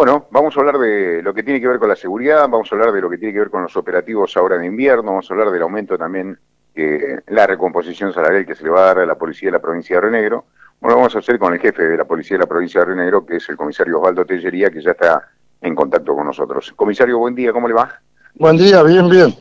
Bueno, vamos a hablar de lo que tiene que ver con la seguridad, vamos a hablar de lo que tiene que ver con los operativos ahora de invierno, vamos a hablar del aumento también, eh, la recomposición salarial que se le va a dar a la policía de la provincia de Río Negro. Bueno, vamos a hacer con el jefe de la policía de la provincia de Río Negro, que es el comisario Osvaldo Tellería, que ya está en contacto con nosotros. Comisario, buen día, ¿cómo le va? Buen día, bien, bien.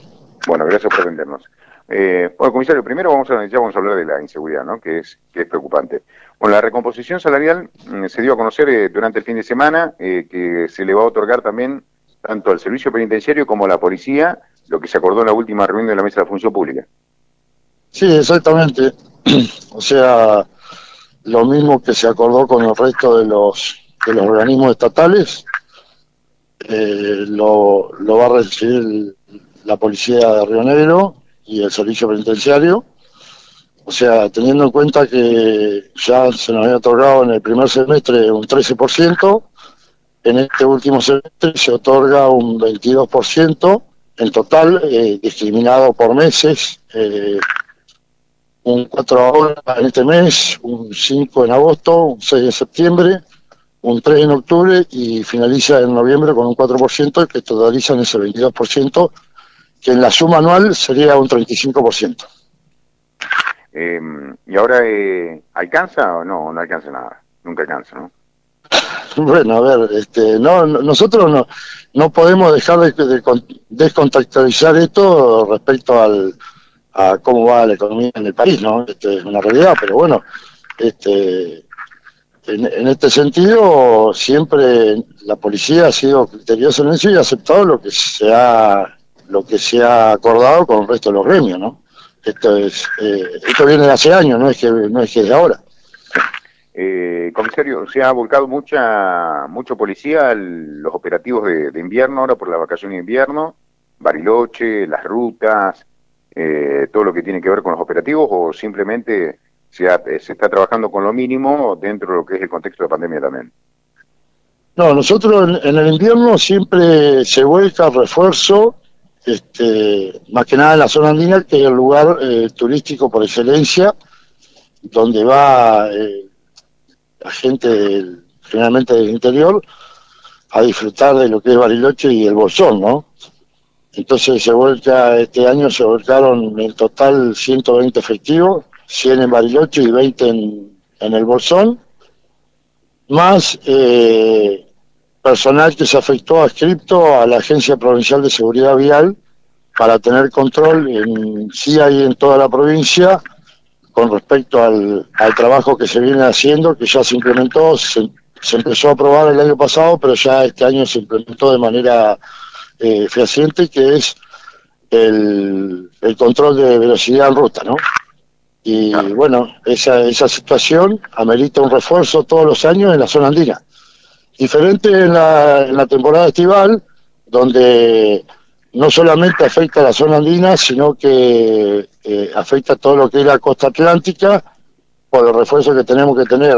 Bueno, gracias por atendernos. Eh, bueno, comisario, primero vamos a, ya vamos a hablar de la inseguridad, ¿no? Que es, que es preocupante. Bueno, la recomposición salarial mm, se dio a conocer eh, durante el fin de semana eh, que se le va a otorgar también tanto al servicio penitenciario como a la policía, lo que se acordó en la última reunión de la Mesa de la Función Pública. Sí, exactamente. o sea, lo mismo que se acordó con el resto de los, de los organismos estatales, eh, lo, lo va a recibir la policía de Río Negro y el servicio penitenciario. O sea, teniendo en cuenta que ya se nos había otorgado en el primer semestre un 13%, en este último semestre se otorga un 22%, en total, eh, discriminado por meses, eh, un 4 ahora en este mes, un 5 en agosto, un 6 en septiembre, un 3 en octubre y finaliza en noviembre con un 4% que totalizan ese 22%, que en la suma anual sería un 35%. Eh, ¿Y ahora eh, alcanza o no? No alcanza nada. Nunca alcanza, ¿no? Bueno, a ver, este, no, nosotros no, no podemos dejar de, descontextualizar esto respecto al, a cómo va la economía en el país, ¿no? Este, es una realidad, pero bueno, este, en, en, este sentido siempre la policía ha sido criteriosa en eso y ha aceptado lo que se ha, lo que se ha acordado con el resto de los gremios, ¿no? Esto es eh, esto viene de hace años, no es que no es que de ahora. Eh, comisario, se ha volcado mucha mucho policía los operativos de, invierno ahora por la vacación de invierno, Bariloche, las rutas, eh, todo lo que tiene que ver con los operativos o simplemente se, se está trabajando con lo mínimo dentro de lo que es el contexto de pandemia también. No, nosotros en, en el invierno siempre se vuelca refuerzo este, más que nada en la zona andina, que es el lugar eh, turístico por excelencia, donde va eh, la gente generalmente del interior a disfrutar de lo que es Bariloche y el Bolsón, ¿no? Entonces se vuelca, este año se volcaron en total 120 efectivos, 100 en Bariloche y 20 en, en el Bolsón, más eh, personal que se afectó adscripto a la Agencia Provincial de Seguridad Vial para tener control en sí hay en toda la provincia con respecto al, trabajo que se viene haciendo, que ya se implementó, se, empezó a aprobar el año pasado, pero ya este año se implementó de manera eh, fehaciente, que es el, el control de velocidad en ruta, ¿no? Y bueno, esa, esa situación amerita un refuerzo todos los años en la zona andina. Diferente en la, en la temporada estival, donde no solamente afecta a la zona andina, sino que eh, afecta todo lo que es la costa atlántica, por el refuerzo que tenemos que tener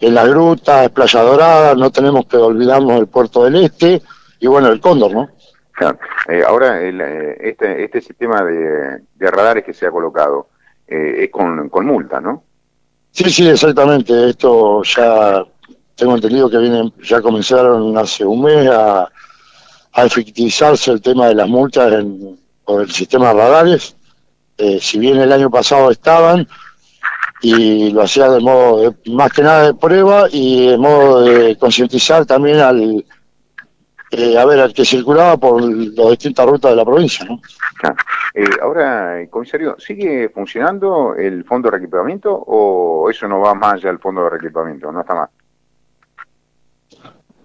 en las grutas, Playa Dorada, no tenemos que olvidarnos del puerto del Este, y bueno, el Cóndor, ¿no? Claro. Eh, ahora, el, eh, este, este sistema de, de, radares que se ha colocado es con, con multa, ¿no? Sí, sí, exactamente. Esto ya tengo entendido que vienen, ya comenzaron hace un mes a, efectivizarse el tema de las multas en, por el sistema de radares. Eh, si bien el año pasado estaban y lo hacía de modo más que nada de prueba y de modo de concientizar también al eh, a ver al que circulaba por las distintas rutas de la provincia, ¿no? Eh, ahora, comisario, ¿sigue funcionando el fondo de reequipamiento o eso no va más allá del fondo de reequipamiento? ¿No está más?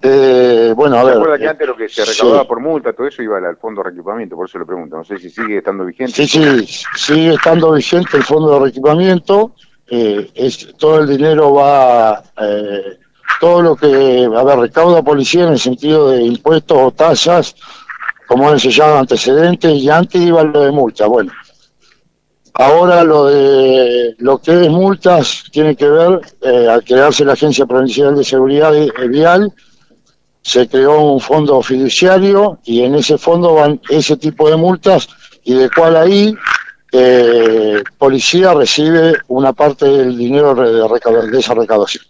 Eh, bueno, a ver. ¿Se que eh, antes lo que se recaudaba por multa, todo eso iba al fondo de reequipamiento? Por eso le pregunto. No sé si sigue estando vigente. Sí, sí, sigue estando vigente el fondo de reequipamiento. Eh, es, todo el dinero va. Eh, todo lo que. A ver, recauda policía en el sentido de impuestos o tasas, como se llama antecedentes, y antes iba lo de multa. Bueno. Ahora lo de lo que es multas tiene que ver eh, al crearse la Agencia Provincial de Seguridad Vial se creó un fondo fiduciario y en ese fondo van ese tipo de multas y de cual ahí eh, policía recibe una parte del dinero de, esa recaudación.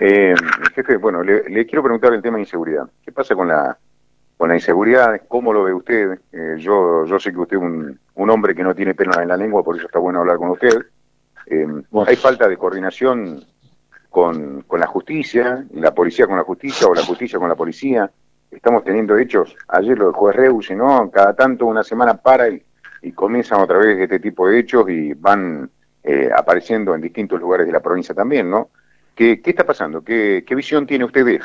Eh, jefe, bueno, le, quiero preguntar el tema de inseguridad. ¿Qué pasa con la con la inseguridad? ¿Cómo lo ve usted? Eh, yo yo sé que usted es un, un hombre que no tiene pena en la lengua, por eso está bueno hablar con usted. Eh, ¿Hay falta de coordinación con, con la justicia, la policía con la justicia o la justicia con la policía? Estamos teniendo hechos, ayer lo del juez Reus, ¿no? Cada tanto una semana para y, comienzan otra vez este tipo de hechos y van eh, apareciendo en distintos lugares de la provincia también, ¿no? ¿Qué, qué está pasando? ¿Qué, ¿Qué visión tiene usted de?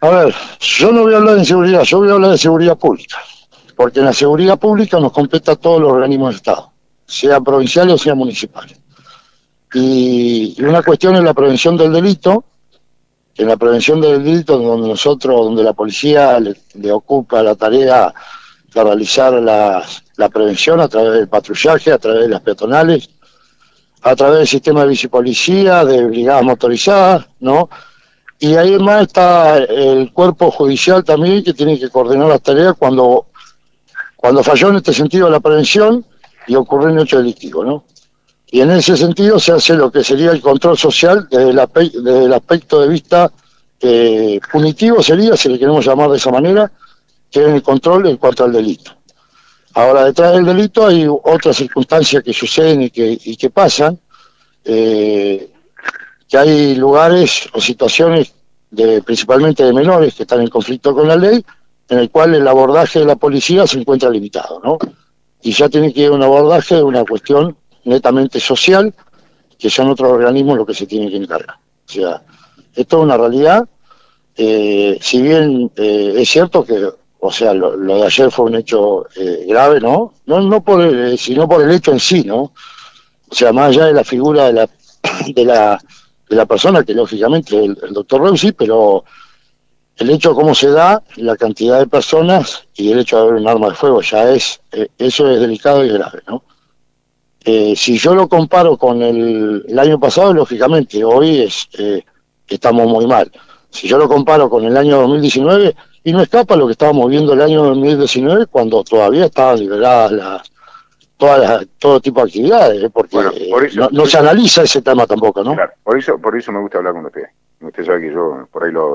A ver, yo no voy a hablar de seguridad, yo voy a hablar de seguridad pública, porque la seguridad pública nos compete a todos los organismos del Estado, sea provinciales o sea municipales. Y, una cuestión es la prevención del delito, en la prevención del delito, donde nosotros, donde la policía le, ocupa la tarea de realizar la, la prevención a través del patrullaje, a través de las peatonales, a través del sistema de bicipolicía, de brigadas motorizadas, ¿no? Y ahí además está el cuerpo judicial también que tiene que coordinar las tareas cuando, cuando falló en este sentido la prevención y ocurrió un hecho delictivo, ¿no? Y en ese sentido se hace lo que sería el control social desde el, desde el aspecto de vista eh, punitivo sería, si le queremos llamar de esa manera, que es el control en cuanto al delito. Ahora, detrás del delito hay otras circunstancias que suceden y que, y que pasan, eh, que hay lugares o situaciones de, principalmente de menores que están en conflicto con la ley, en el cual el abordaje de la policía se encuentra limitado, ¿no? Y ya tiene que ir un abordaje de una cuestión netamente social, que son otros organismos los que se tienen que encargar. O sea, esto es una realidad. Eh, si bien eh, es cierto que o sea, lo, de ayer fue un hecho eh, grave, ¿no? No, no por el, sino por el hecho en sí, ¿no? O sea, más allá de la figura de la, de la, de la persona, que lógicamente el, el doctor Reusi, pero el hecho de cómo se da, la cantidad de personas y el hecho de haber un arma de fuego, ya es, eh, eso es delicado y grave, ¿no? Eh, si yo lo comparo con el, el, año pasado, lógicamente, hoy es, estamos muy mal. Si yo lo comparo con el año 2019, y no escapa lo que estábamos viendo el año 2019 cuando todavía estaban liberadas las todas todo tipo de actividades, ¿eh? porque no, se analiza ese tema tampoco, ¿no? Claro, por eso, por eso me gusta hablar con usted. Usted sabe que yo por ahí lo,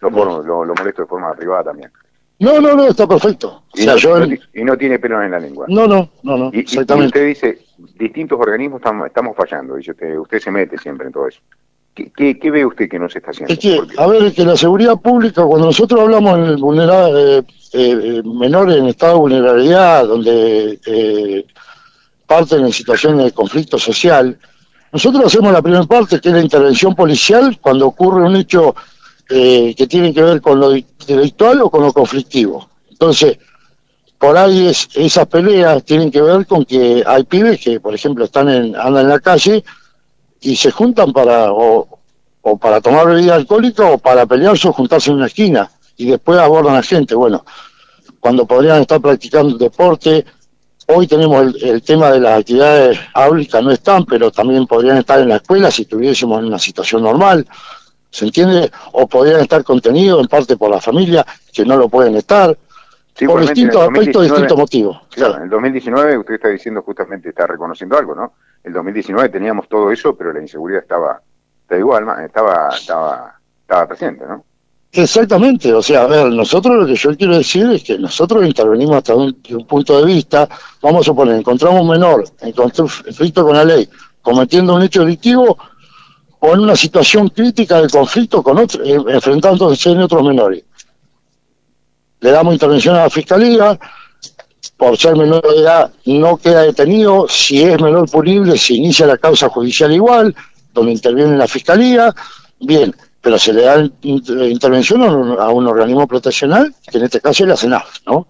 lo, lo, molesto de forma privada también. No, no, no, está perfecto. Y, no, yo... y no, tiene pelo en la lengua. No, no, no, no. exactamente. Y usted dice, distintos organismos estamos, estamos fallando, dice usted, usted se mete siempre en todo eso. ¿Qué, ve usted que no se está haciendo? Es que, a ver, es que la seguridad pública, cuando nosotros hablamos en vulnerable, eh, eh, menores en estado de vulnerabilidad, donde eh, parten en situaciones de conflicto social, nosotros hacemos la primera parte, que es la intervención policial, cuando ocurre un hecho eh, que tiene que ver con lo delictual o con lo conflictivo. Entonces, por ahí es, esas peleas tienen que ver con que hay pibes que, por ejemplo, están en, andan en la calle y se juntan para o, para tomar bebida alcohólica o para pelearse o juntarse en una esquina y después abordan a gente. Bueno, cuando podrían estar practicando deporte, hoy tenemos el, tema de las actividades áulicas, no están, pero también podrían estar en la escuela si estuviésemos en una situación normal, ¿se entiende? O podrían estar contenidos en parte por la familia, que no lo pueden estar. Por distintos aspectos, distintos motivos. Claro, en el 2019 usted está diciendo justamente, está reconociendo algo, ¿no? el 2019 teníamos todo eso, pero la inseguridad estaba, está igual, estaba, estaba, estaba presente, ¿no? Exactamente, o sea, a ver, nosotros lo que yo quiero decir es que nosotros intervenimos hasta un, punto de vista, vamos a suponer, encontramos un menor en conflicto con la ley, cometiendo un hecho delictivo o en una situación crítica de conflicto con otro, eh, enfrentándose en otros menores. Le damos intervención a la fiscalía, por ser menor de edad no queda detenido, si es menor punible se inicia la causa judicial igual, donde interviene la fiscalía, bien, pero se le da intervención a un, organismo proteccional, que en este caso es la CENAF, ¿no?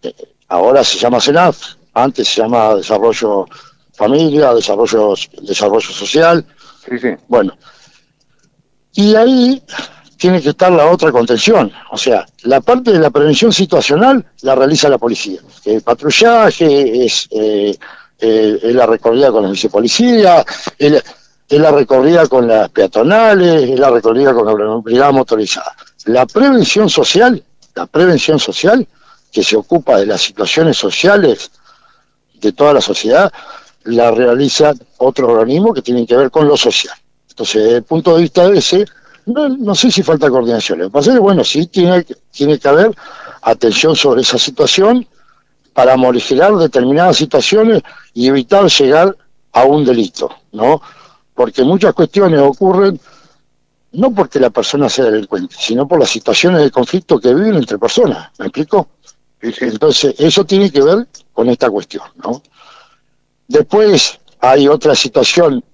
Eh, ahora se llama CENAF, antes se llama Desarrollo Familia, Desarrollo, desarrollo Social. Sí, sí. Bueno, y ahí tiene que estar la otra contención. O sea, la parte de la prevención situacional la realiza la policía. El patrullaje es, eh, eh, la recorrida con la vicepolicía, es, la recorrida con las peatonales, es la recorrida con la brigada motorizada. La prevención social, la prevención social, que se ocupa de las situaciones sociales de toda la sociedad, la realiza otro organismo que tienen que ver con lo social. Entonces, desde el punto de vista de ese, no, sé si falta coordinación. Lo que pasa es que, bueno, sí tiene, tiene que haber atención sobre esa situación para morigerar determinadas situaciones y evitar llegar a un delito, ¿no? Porque muchas cuestiones ocurren no porque la persona sea delincuente, sino por las situaciones de conflicto que viven entre personas, ¿me explico? Entonces, eso tiene que ver con esta cuestión, ¿no? Después hay otra situación,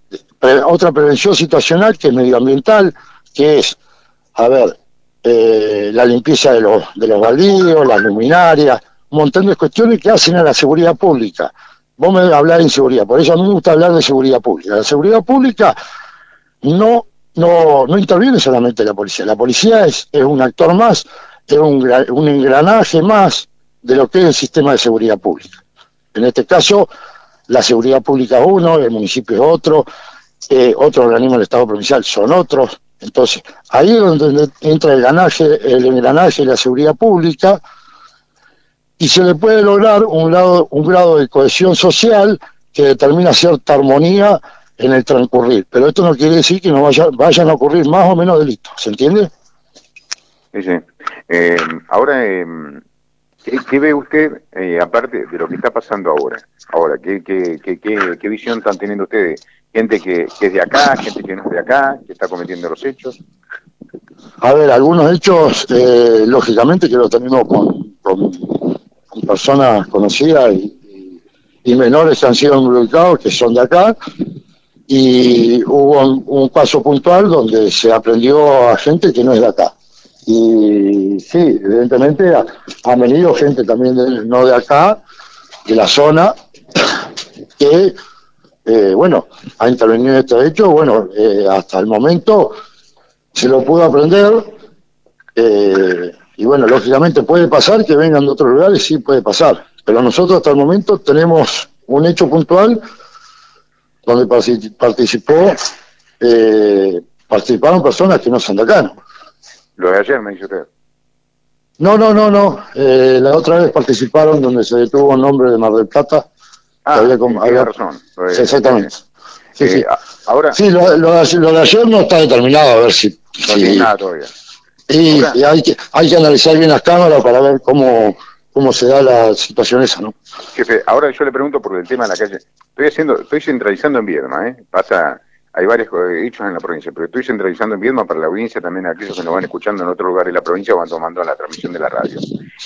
otra prevención situacional que es medioambiental, que es, a ver, eh, la limpieza de los, de los baldíos, las luminarias, un montón de cuestiones que hacen a la seguridad pública. Vos me hablar de inseguridad, por eso a mí me gusta hablar de seguridad pública. La seguridad pública no, no, no interviene solamente la policía. La policía es, un actor más, es un, engranaje más de lo que es el sistema de seguridad pública. En este caso, la seguridad pública es uno, el municipio es otro, eh, otro organismo del Estado provincial son otros. Entonces, ahí es donde entra el engranaje, el engranaje de la seguridad pública y se le puede lograr un, lado, un grado de cohesión social que determina cierta armonía en el transcurrir. Pero esto no quiere decir que no vaya, vayan a ocurrir más o menos delitos, ¿se entiende? Sí, sí. Eh, ahora, eh, ¿qué, ve usted, eh, aparte de lo que está pasando ahora? Ahora, ¿qué, qué, qué, visión están teniendo ustedes gente que, es de acá, gente que no es de acá, que está cometiendo los hechos. A ver, algunos hechos, eh, lógicamente que los tenemos con, con, personas conocidas y, menores que han sido involucrados, que son de acá, y hubo un, paso puntual donde se aprendió a gente que no es de acá. Y sí, evidentemente ha, venido gente también no de acá, de la zona, que eh, bueno, ha intervenido en este hecho, bueno, eh, hasta el momento se lo pudo aprender, eh, y bueno, lógicamente puede pasar que vengan de otros lugares, sí puede pasar, pero nosotros hasta el momento tenemos un hecho puntual donde participó, participaron personas que no son de acá. ¿no? Lo de ayer me dice usted. No, no, no, no. la otra vez participaron donde se detuvo un hombre de Mar del Plata Ah, había, razón. exactamente. Sí, eh, Ahora, sí lo, de ayer no está determinado, a ver si... No tiene nada todavía. Y, hay, que, hay que analizar bien las cámaras para ver cómo, cómo se da la situación esa, ¿no? Jefe, ahora yo le pregunto por el tema de la calle. Estoy haciendo, estoy centralizando en Viedma, ¿eh? Pasa, hay varios hechos en la provincia, pero estoy centralizando en Viedma para la audiencia, también aquellos que nos van escuchando en otro lugar de la provincia o van tomando la transmisión de la radio.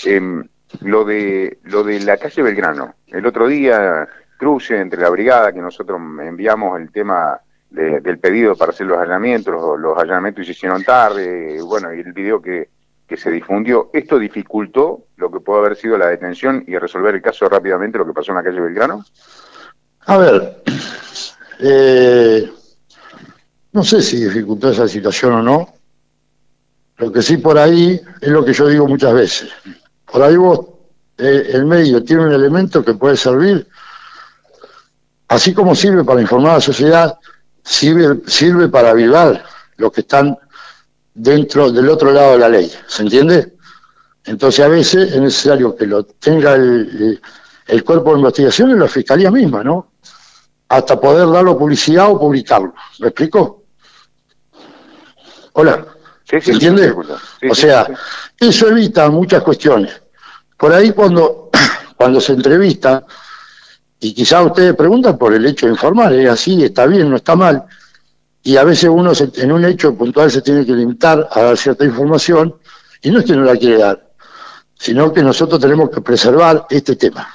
Eh, lo de lo de la calle Belgrano. El otro día cruce entre la brigada que nosotros enviamos el tema del pedido para hacer los allanamientos, los, allanamientos se hicieron tarde, bueno, y el video que, que se difundió, ¿esto dificultó lo que puede haber sido la detención y resolver el caso rápidamente, lo que pasó en la calle Belgrano? A ver, eh, no sé si dificultó esa situación o no. Lo que sí por ahí es lo que yo digo muchas veces. Por ahí vos, eh, el medio tiene un elemento que puede servir, así como sirve para informar a la sociedad, sirve, sirve para avivar los que están dentro del otro lado de la ley. ¿Se entiende? Entonces a veces es necesario que lo tenga el, el cuerpo de investigación y la fiscalía misma, ¿no? Hasta poder darlo publicidad o publicarlo. ¿Me explico? Hola. ¿Se entiende? o sea, eso evita muchas cuestiones. Por ahí cuando, cuando se entrevista, y quizás ustedes preguntan por el hecho de informar, es así, está bien, no está mal, y a veces uno en un hecho puntual se tiene que limitar a dar cierta información, y no es que no la quiere dar, sino que nosotros tenemos que preservar este tema.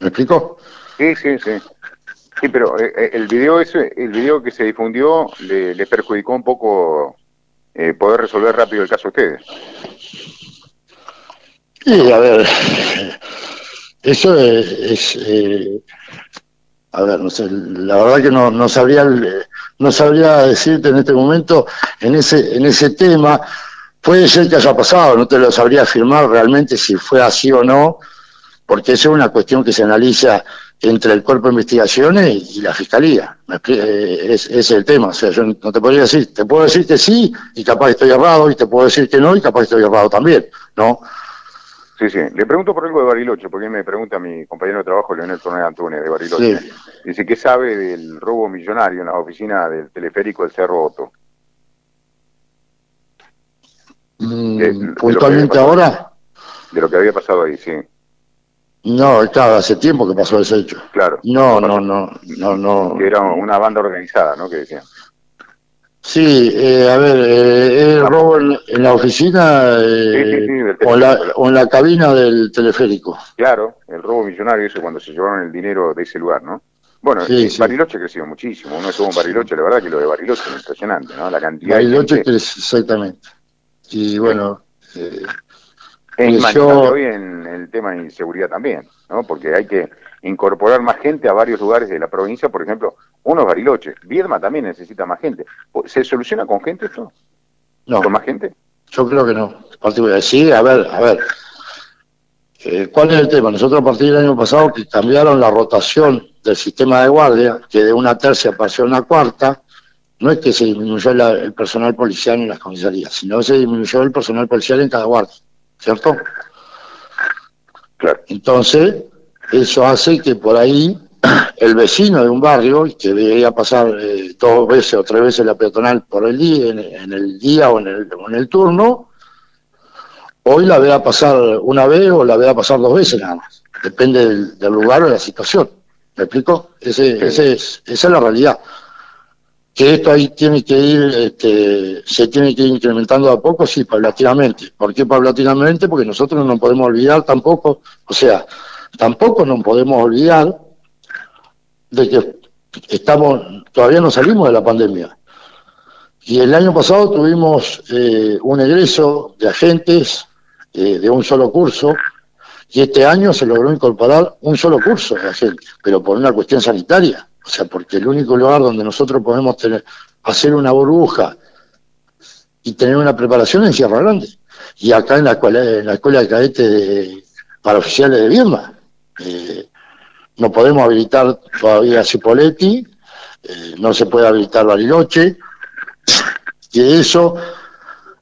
¿Me explico? Sí, sí, sí. Sí, pero eh, eh, el video ese, el video que se difundió le, le perjudicó un poco eh, poder resolver rápido el caso ustedes. Sí, a ver, eso es, eh, a ver, no sé, la verdad que no, no sabría, no sabría decirte en este momento en ese, en ese tema. Puede ser que haya pasado, no te lo sabría afirmar realmente si fue así o no, porque eso es una cuestión que se analiza entre el cuerpo de investigaciones y la fiscalía. Eh, es, es el tema. O sea, yo no te podría decir, te puedo decir que sí y capaz estoy errado, y te puedo decir que no y capaz estoy errado también, ¿no? Sí, sí. Le pregunto por algo de Bariloche, porque me pregunta mi compañero de trabajo, Leonel Torneo Antunes, de Bariloche. Dice, ¿qué sabe del robo millonario en la oficina del teleférico del Cerro Otto? Mm, ¿Puntualmente ahora? De lo que había pasado ahí, sí. No, claro, hace tiempo que pasó ese hecho. Claro. No, no, no, no, no. Que era una banda organizada, ¿no? Que decían. Sí, eh, a ver, eh, el robo en, la oficina eh, o, la, o, en la cabina del teleférico. Claro, el robo millonario, eso cuando se llevaron el dinero de ese lugar, ¿no? Bueno, sí, Bariloche creció muchísimo. Uno estuvo en Bariloche, la verdad que lo de Bariloche es impresionante, ¿no? La cantidad Bariloche de crece, exactamente. Y bueno... Eh, es hoy en el tema de inseguridad también, ¿no? Porque hay que incorporar más gente a varios lugares de la provincia, por ejemplo, uno es Bariloche, Viedma también necesita más gente. ¿Se soluciona con gente esto? No. ¿Con más gente? Yo creo que no. Sí, a ver, a ver. Eh, ¿Cuál es el tema? Nosotros a partir del año pasado que cambiaron la rotación del sistema de guardia, que de una tercia pasó a una cuarta, no es que se disminuyó el personal policial en las comisarías, sino que se disminuyó el personal policial en cada guardia, ¿cierto? Claro. Entonces, eso hace que por ahí el vecino de un barrio, que debería pasar eh, dos veces o tres veces la peatonal por el día, en, el día o en el, en el turno, hoy la vea pasar una vez o la vea pasar dos veces nada más. Depende del, lugar o de la situación. ¿Me explico? Ese, ese es, esa es la realidad. Que esto ahí tiene que ir, este, se tiene que ir incrementando a poco, sí, paulatinamente. ¿Por qué paulatinamente? Porque nosotros no podemos olvidar tampoco, o sea, tampoco nos podemos olvidar de que estamos, todavía no salimos de la pandemia. Y el año pasado tuvimos eh, un egreso de agentes eh, de un solo curso, y este año se logró incorporar un solo curso de agentes, pero por una cuestión sanitaria. O sea, porque el único lugar donde nosotros podemos tener, hacer una burbuja y tener una preparación es en Sierra Grande. Y acá en la escuela, en la escuela de cadetes de, para oficiales de Viedma. Eh, no podemos habilitar todavía Cipoletti, eh, no se puede habilitar Bariloche, que eso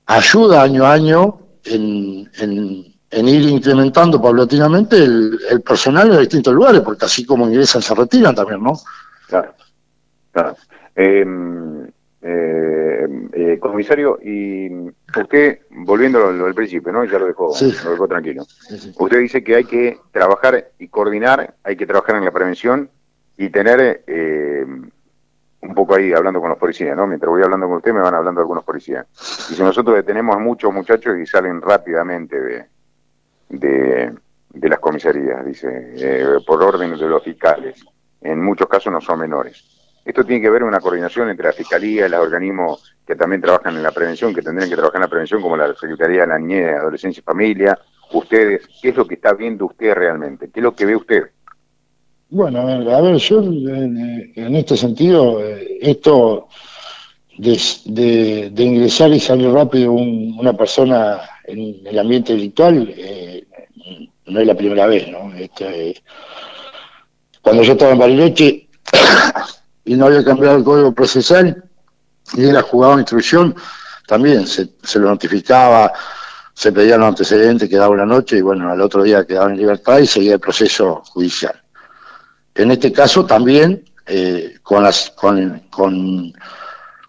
ayuda año a año en, en, ir incrementando paulatinamente el, personal en distintos lugares, porque así como ingresan se retiran también, ¿no? Claro, claro. Em, eh, eh, comisario, y usted, volviendo al principio, ¿no? Ya lo dejó, lo dejó tranquilo. Usted dice que hay que trabajar y coordinar, hay que trabajar en la prevención y tener eh, un poco ahí hablando con los policías, ¿no? Mientras voy hablando con usted me van hablando algunos policías. Y si nosotros detenemos a muchos muchachos y salen rápidamente de, de, de las comisarías, dice, eh, por orden de los fiscales. En muchos casos no son menores esto tiene que ver con una coordinación entre la Fiscalía y los organismos que también trabajan en la prevención, que tendrían que trabajar en la prevención, como la Secretaría de la Niñez, Adolescencia y Familia. Ustedes, ¿qué es lo que está viendo usted realmente? ¿Qué es lo que ve usted? Bueno, a ver, yo en, este sentido, eh, esto de, ingresar y salir rápido una persona en el ambiente virtual eh, no es la primera vez, ¿no? Este, cuando yo estaba en Bariloche, y no había cambiado el código procesal y él jugado instrucción, también se, se lo notificaba, se pedían los antecedentes, quedaba una noche y bueno, al otro día quedaba en libertad y seguía el proceso judicial. En este caso también eh, con, las, con, con,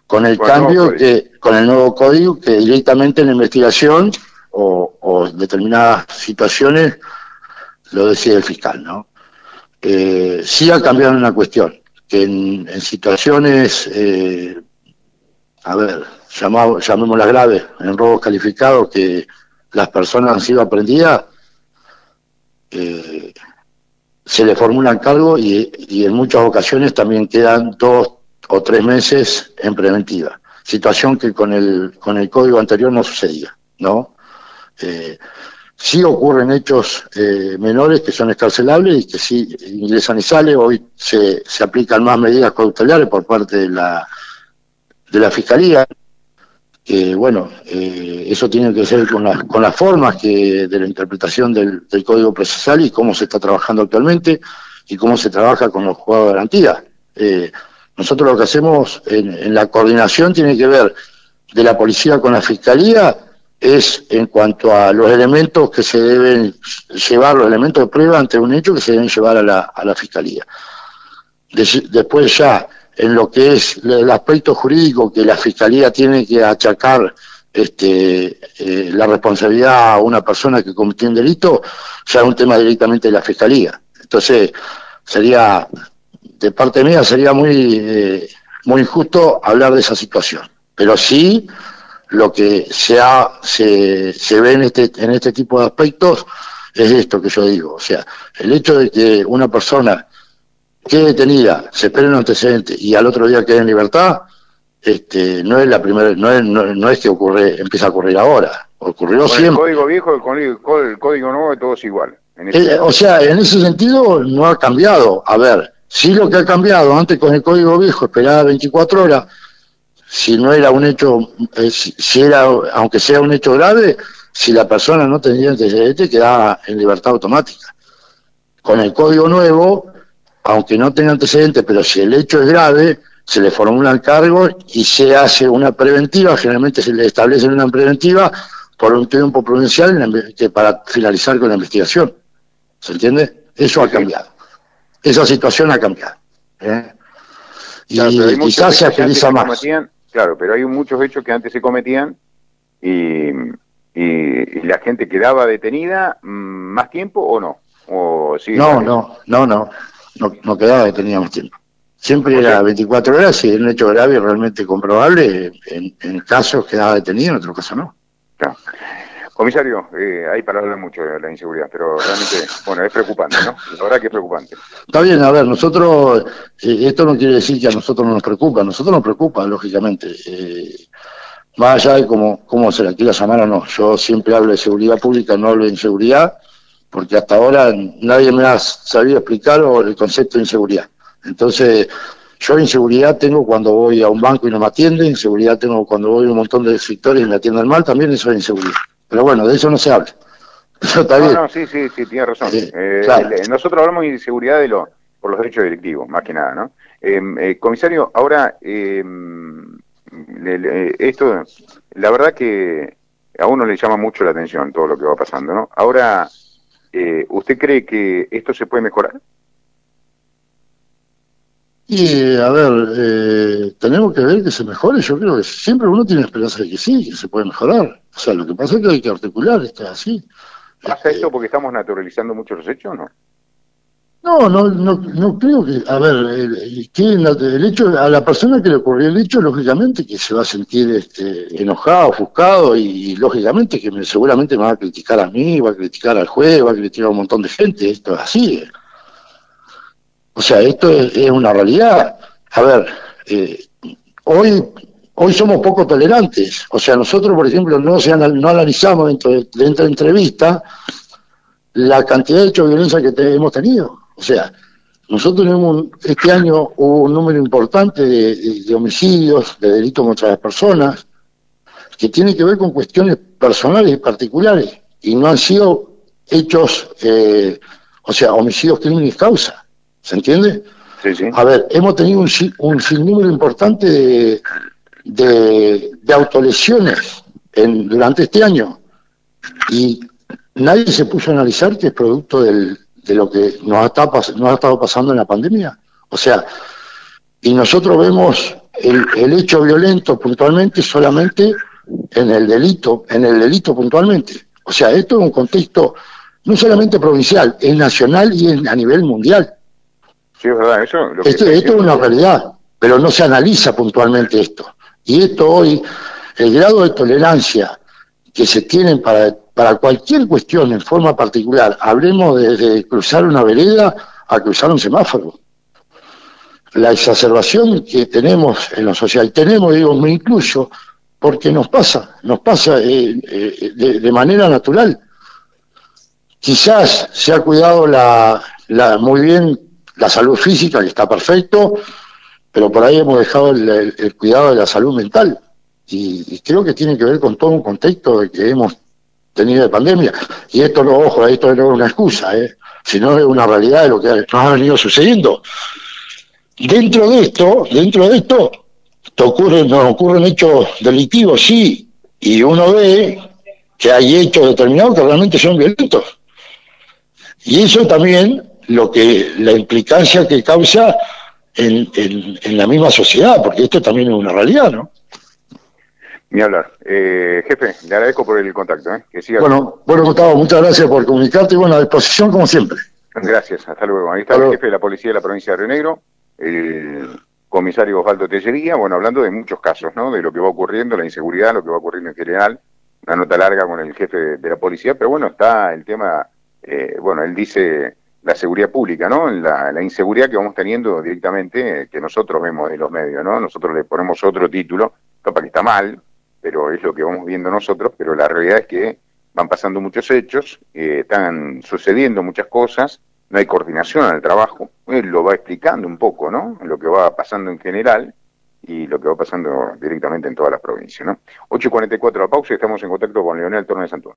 con el cambio, que, con el nuevo código que directamente en la investigación o, o determinadas situaciones lo decide el fiscal, ¿no? Eh, sí ha cambiado una cuestión que en, situaciones, eh, a ver, llamémoslas graves, en robos calificados, que las personas han sido aprendidas, eh, se le formulan cargos y, y, en muchas ocasiones también quedan dos o tres meses en preventiva. Situación que con el, con el código anterior no sucedía, ¿no? Eh, Sí ocurren hechos eh, menores que son escarcelables y que sí ingresan y salen. Hoy se, se aplican más medidas cautelares por parte de la, de la Fiscalía. Que, bueno, eh, eso tiene que ser con, las con las formas que de la interpretación del, del, Código Procesal y cómo se está trabajando actualmente y cómo se trabaja con los juegos de garantía. Eh, nosotros lo que hacemos en, en la coordinación tiene que ver de la policía con la Fiscalía es en cuanto a los elementos que se deben llevar, los elementos de prueba ante un hecho que se deben llevar a la, a la Fiscalía. después ya, en lo que es el aspecto jurídico que la Fiscalía tiene que achacar este, eh, la responsabilidad a una persona que cometió un delito, ya es un tema directamente de la Fiscalía. Entonces, sería, de parte mía, sería muy, eh, muy injusto hablar de esa situación. Pero sí, lo que se, se, se ve en este, en este tipo de aspectos es esto que yo digo. O sea, el hecho de que una persona quede detenida, se espere un antecedente y al otro día quede en libertad, este, no es la primera, no es, no, es que ocurre, empieza a ocurrir ahora, ocurrió siempre. El código viejo, el código, el código nuevo, todo es igual. Eh, o sea, en ese sentido no ha cambiado. A ver, sí lo que ha cambiado, antes con el código viejo esperaba 24 horas, si no era un hecho, eh, si, era, aunque sea un hecho grave, si la persona no tenía antecedentes, quedaba en libertad automática. Con el código nuevo, aunque no tenga antecedentes, pero si el hecho es grave, se le formula el cargo y se hace una preventiva, generalmente se le establece una preventiva por un tiempo prudencial para finalizar con la investigación. ¿Se entiende? Eso ha cambiado. Esa situación ha cambiado. ¿eh? Y quizás se agiliza más. Claro, pero hay muchos hechos que antes se cometían y, y, la gente quedaba detenida mm, más tiempo o no. O no, no, no, no, no, quedaba detenida más tiempo. Siempre era 24 horas si era un hecho grave y realmente comprobable. En, en casos quedaba detenido, en otros casos no. Claro. Comisario, eh, hay para hablar mucho de la inseguridad, pero realmente, bueno, es preocupante, ¿no? La verdad que es preocupante. Está bien, a ver, nosotros, eh, esto no quiere decir que a nosotros no nos preocupa, a nosotros nos preocupa, lógicamente. Eh, más allá de cómo, cómo se la quiera llamar o no, yo siempre hablo de seguridad pública, no hablo de inseguridad, porque hasta ahora nadie me ha sabido explicar el concepto de inseguridad. Entonces, yo inseguridad tengo cuando voy a un banco y no me atienden, inseguridad tengo cuando voy a un montón de sectores y me atienden mal, también eso es inseguridad. Pero bueno, de eso no se habla. no, no, sí, sí, sí, tiene razón. Eh, nosotros hablamos de inseguridad de lo, por los derechos directivos, más que nada, ¿no? Em, eh, comisario, ahora, em, esto, la verdad que a uno le llama mucho la atención todo lo que va pasando, ¿no? Ahora, eh, ¿usted cree que esto se puede mejorar? Y a ver, eh, tenemos que ver que se mejore. Yo creo que siempre uno tiene esperanza de que sí, que se puede mejorar. O sea, lo que pasa es que hay que articular, está así. ¿Pasa esto porque estamos naturalizando mucho los hechos o no? No, no, no, no creo que, a ver, el, el, hecho, a la persona que le ocurrió el hecho, lógicamente que se va a sentir este, enojado, ofuscado y, lógicamente que seguramente me va a criticar a mí, va a criticar al juez, va a criticar a un montón de gente, esto es así. O sea, esto es, una realidad. A ver, eh, hoy hoy somos poco tolerantes. O sea, nosotros, por ejemplo, no, se no analizamos dentro de, dentro de entrevista la cantidad de hechos de violencia que hemos tenido. O sea, nosotros tenemos este año hubo un número importante de, homicidios, de delitos contra las personas, que tiene que ver con cuestiones personales y particulares, y no han sido hechos, eh, o sea, homicidios crímenes causa. ¿Se entiende? Sí, sí. A ver, hemos tenido un, un sinnúmero importante de, de, autolesiones en, durante este año y nadie se puso a analizar que es producto del, de lo que nos ha, estado, nos ha estado pasando en la pandemia. O sea, y nosotros vemos el, el hecho violento puntualmente solamente en el delito, en el delito puntualmente. O sea, esto es un contexto no solamente provincial, es nacional y a nivel mundial. Sí, es verdad, eso. esto, esto es una realidad, pero no se analiza puntualmente esto. Y esto hoy, el grado de tolerancia que se tiene para, para cualquier cuestión en forma particular, hablemos de, cruzar una vereda a cruzar un semáforo. La exacerbación que tenemos en lo social, tenemos, digo, me incluyo, porque nos pasa, nos pasa eh, eh, de, manera natural. Quizás se ha cuidado la, la, muy bien la salud física, que está perfecto, pero por ahí hemos dejado el, cuidado de la salud mental. Y, creo que tiene que ver con todo un contexto de que hemos tenido de pandemia. Y esto no, ojo, esto no es una excusa, ¿eh? sino es una realidad de lo que nos ha venido sucediendo. Dentro de esto, dentro de esto, te ocurren, nos ocurren hechos delictivos, sí, y uno ve que hay hechos determinados que realmente son violentos. Y eso también lo que la implicancia que causa en, en, la misma sociedad, porque esto también es una realidad, ¿no? Ni hablar. Eh, jefe, le agradezco por el contacto. ¿eh? Que siga bueno, bueno, Gustavo, muchas gracias por comunicarte y bueno, a disposición como siempre. Gracias, hasta luego. Ahí está el jefe de la policía de la provincia de Río Negro, el comisario Osvaldo Tellería, bueno, hablando de muchos casos, ¿no? De lo que va ocurriendo, la inseguridad, lo que va ocurriendo en general, una nota larga con el jefe de, la policía, pero bueno, está el tema, eh, bueno, él dice la seguridad pública, ¿no? La, la, inseguridad que vamos teniendo directamente, que nosotros vemos de los medios, ¿no? Nosotros le ponemos otro título, capaz que está mal, pero es lo que vamos viendo nosotros, pero la realidad es que van pasando muchos hechos, eh, están sucediendo muchas cosas, no hay coordinación al trabajo, él lo va explicando un poco, ¿no? Lo que va pasando en general y lo que va pasando directamente en toda la provincia, ¿no? 8.44 la pausa y estamos en contacto con Leonel Torno de Santuán.